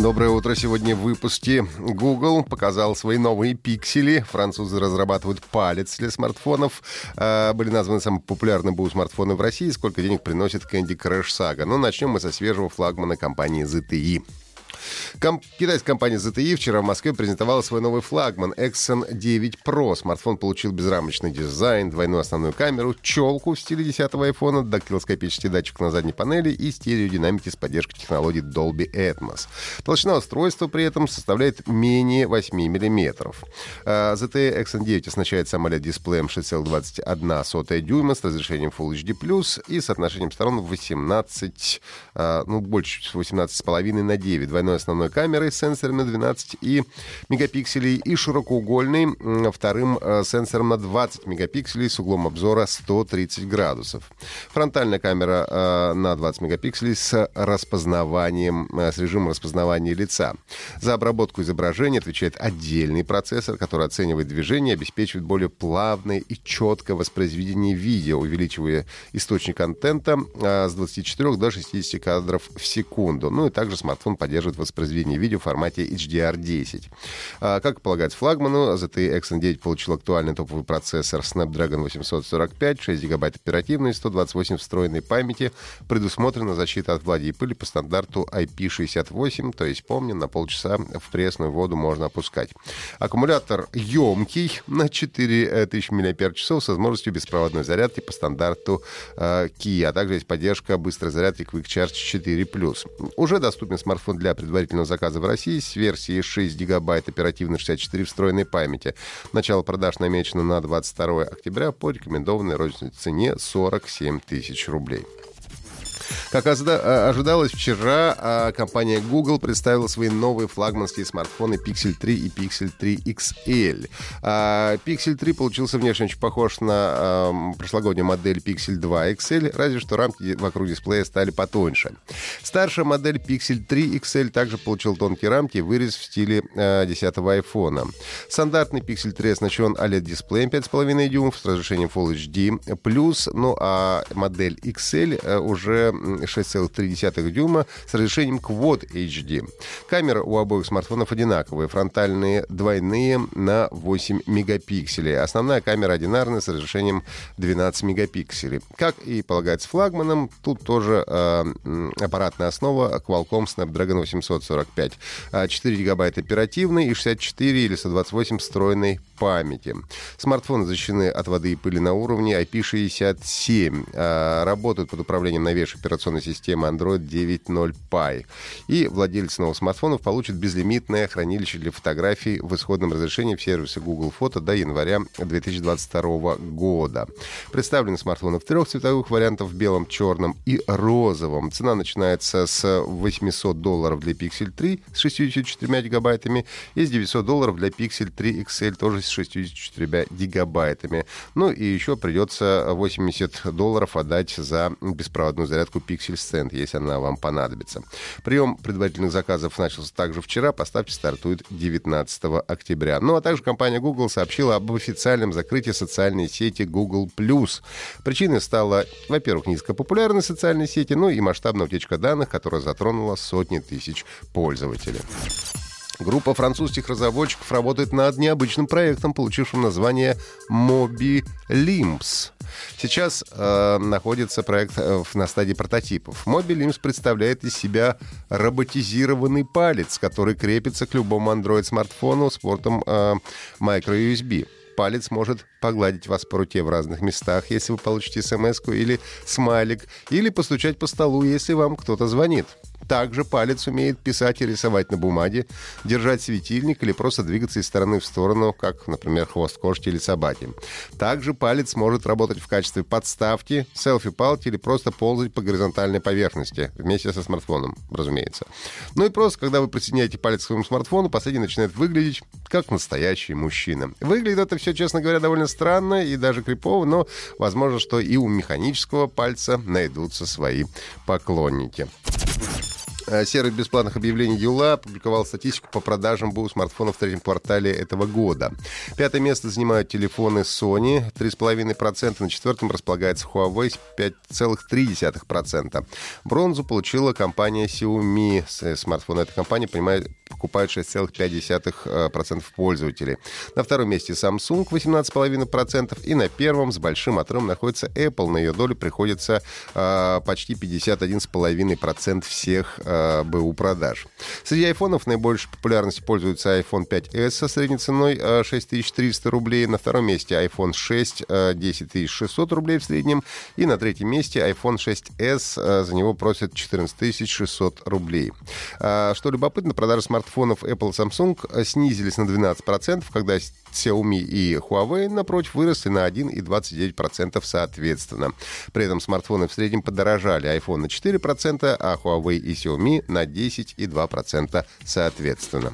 Доброе утро. Сегодня в выпуске Google показал свои новые пиксели. Французы разрабатывают палец для смартфонов. А, были названы самые популярные БУ смартфоны в России. Сколько денег приносит Candy Crush Saga. Но начнем мы со свежего флагмана компании ZTE. Ком- китайская компания ZTE вчера в Москве презентовала свой новый флагман Exxon 9 Pro. Смартфон получил безрамочный дизайн, двойную основную камеру, челку в стиле 10-го айфона, дактилоскопический датчик на задней панели и стереодинамики с поддержкой технологии Dolby Atmos. Толщина устройства при этом составляет менее 8 мм. ZTE Exxon 9 оснащается AMOLED-дисплеем 6,21 дюйма с разрешением Full HD+, и соотношением сторон 18, а, ну, больше 18,5 на 9. Двойной основной камерой с сенсором на 12 и мегапикселей и широкоугольной м, вторым э, сенсором на 20 мегапикселей с углом обзора 130 градусов. Фронтальная камера э, на 20 мегапикселей с распознаванием, э, с режимом распознавания лица. За обработку изображения отвечает отдельный процессор, который оценивает движение и обеспечивает более плавное и четкое воспроизведение видео, увеличивая источник контента э, с 24 до 60 кадров в секунду. Ну и также смартфон поддерживает воспроизведение видео в формате HDR10. А, Как и полагается флагману, ZTE Exxon 9 получил актуальный топовый процессор Snapdragon 845, 6 гигабайт оперативной, 128 встроенной памяти. Предусмотрена защита от влаги и пыли по стандарту IP68, то есть, помним, на полчаса в пресную воду можно опускать. Аккумулятор емкий на 4000 мАч с возможностью беспроводной зарядки по стандарту э, Qi, а также есть поддержка быстрой зарядки Quick Charge 4+. Уже доступен смартфон для предварительного заказа в России с версией 6 гигабайт оперативной 64 встроенной памяти. Начало продаж намечено на 22 октября по рекомендованной розничной цене 47 тысяч рублей. Как ожида- ожидалось, вчера а, компания Google представила свои новые флагманские смартфоны Pixel 3 и Pixel 3 XL. А, Pixel 3 получился внешне очень похож на прошлогоднюю модель Pixel 2 XL, разве что рамки вокруг дисплея стали потоньше. Старшая модель Pixel 3 XL также получил тонкие рамки и вырез в стиле а, 10-го айфона. Стандартный Pixel 3 оснащен OLED-дисплеем 5,5 дюймов с разрешением Full HD+, ну а модель XL э, уже 6,3 дюйма с разрешением Quad HD. Камеры у обоих смартфонов одинаковые. Фронтальные двойные на 8 мегапикселей. Основная камера одинарная с разрешением 12 мегапикселей. Как и полагается флагманом, тут тоже э, аппаратная основа Qualcomm Snapdragon 845. А, 4 гигабайта оперативной и 64 или 128 встроенной памяти. Смартфоны защищены от воды и пыли на уровне IP67. А, Работают под управлением новейшей операционной системы Android 9.0 Pie. И владельцы новых смартфонов получат безлимитное хранилище для фотографий в исходном разрешении в сервисе Google Фото до января 2022 года. Представлены смартфоны в трех цветовых вариантах в белом, черном и розовом. Цена начинается с 800 долларов для Pixel 3 с 64 гигабайтами и с 900 долларов для Pixel 3 XL тоже с 64 гигабайтами. Ну и еще придется 80 долларов отдать за беспроводную зарядку Pixel Stand, если она вам понадобится. Прием предварительных заказов начался также вчера. Поставки стартуют 19 октября. Ну а также компания Google сообщила об официальном закрытии социальной сети Google+. Причиной стала, во-первых, низкая популярность социальной сети, ну и масштабная утечка данных, которая затронула сотни тысяч пользователей. Группа французских разработчиков работает над необычным проектом, получившим название Mobi Limbs. Сейчас э, находится проект э, на стадии прототипов. Limbs представляет из себя роботизированный палец, который крепится к любому Android-смартфону с портом э, microUSB палец может погладить вас по руке в разных местах, если вы получите смс или смайлик, или постучать по столу, если вам кто-то звонит. Также палец умеет писать и рисовать на бумаге, держать светильник или просто двигаться из стороны в сторону, как, например, хвост кошки или собаки. Также палец может работать в качестве подставки, селфи-палки или просто ползать по горизонтальной поверхности вместе со смартфоном, разумеется. Ну и просто, когда вы присоединяете палец к своему смартфону, последний начинает выглядеть как настоящий мужчина. Выглядит это все, честно говоря, довольно странно и даже крипово, но возможно, что и у механического пальца найдутся свои поклонники. Э, сервис бесплатных объявлений Юла опубликовал статистику по продажам БУ смартфонов в третьем квартале этого года. Пятое место занимают телефоны Sony 3,5%, на четвертом располагается Huawei 5,3%. Бронзу получила компания Xiaomi. Смартфоны этой компании покупают 6,5% пользователей. На втором месте Samsung 18,5%. И на первом с большим отрывом находится Apple. На ее долю приходится э, почти 51,5% всех э, БУ продаж. Среди айфонов наибольшей популярностью пользуется iPhone 5s со средней ценой 6300 рублей. На втором месте iPhone 6 10600 рублей в среднем. И на третьем месте iPhone 6s. За него просят 14600 рублей. Что любопытно, продажи смартфонов Apple и Samsung снизились на 12%, когда Xiaomi и Huawei, напротив, выросли на 1,29% соответственно. При этом смартфоны в среднем подорожали. iPhone на 4%, а Huawei и Xiaomi на 10,2% соответственно.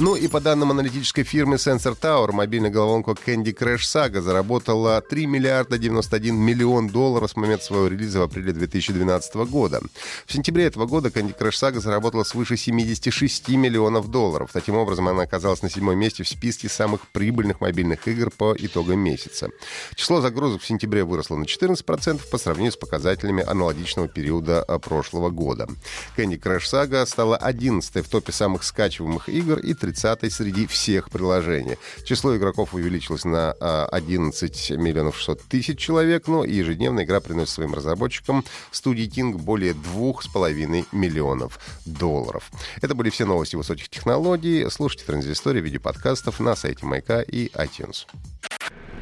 Ну и по данным аналитической фирмы Sensor Tower, мобильная головоломка Candy Crush Saga заработала 3 миллиарда 91 миллион долларов с момента своего релиза в апреле 2012 года. В сентябре этого года Candy Crush Saga заработала свыше 76 миллионов долларов. Таким образом, она оказалась на седьмом месте в списке самых прибыльных мобильных игр по итогам месяца. Число загрузок в сентябре выросло на 14% по сравнению с показателями аналогичного периода а, прошлого года. Candy Crush Saga стала 11 в топе самых скачиваемых игр и 30 среди всех приложений. Число игроков увеличилось на 11 а, миллионов 600 тысяч человек, но ежедневно игра приносит своим разработчикам студии King более 2,5 миллионов долларов. Это были все новости высоких технологий. Слушайте транзистории в виде подкастов на сайте Майка и iTunes.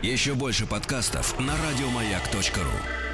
Еще больше подкастов на радиомаяк.ру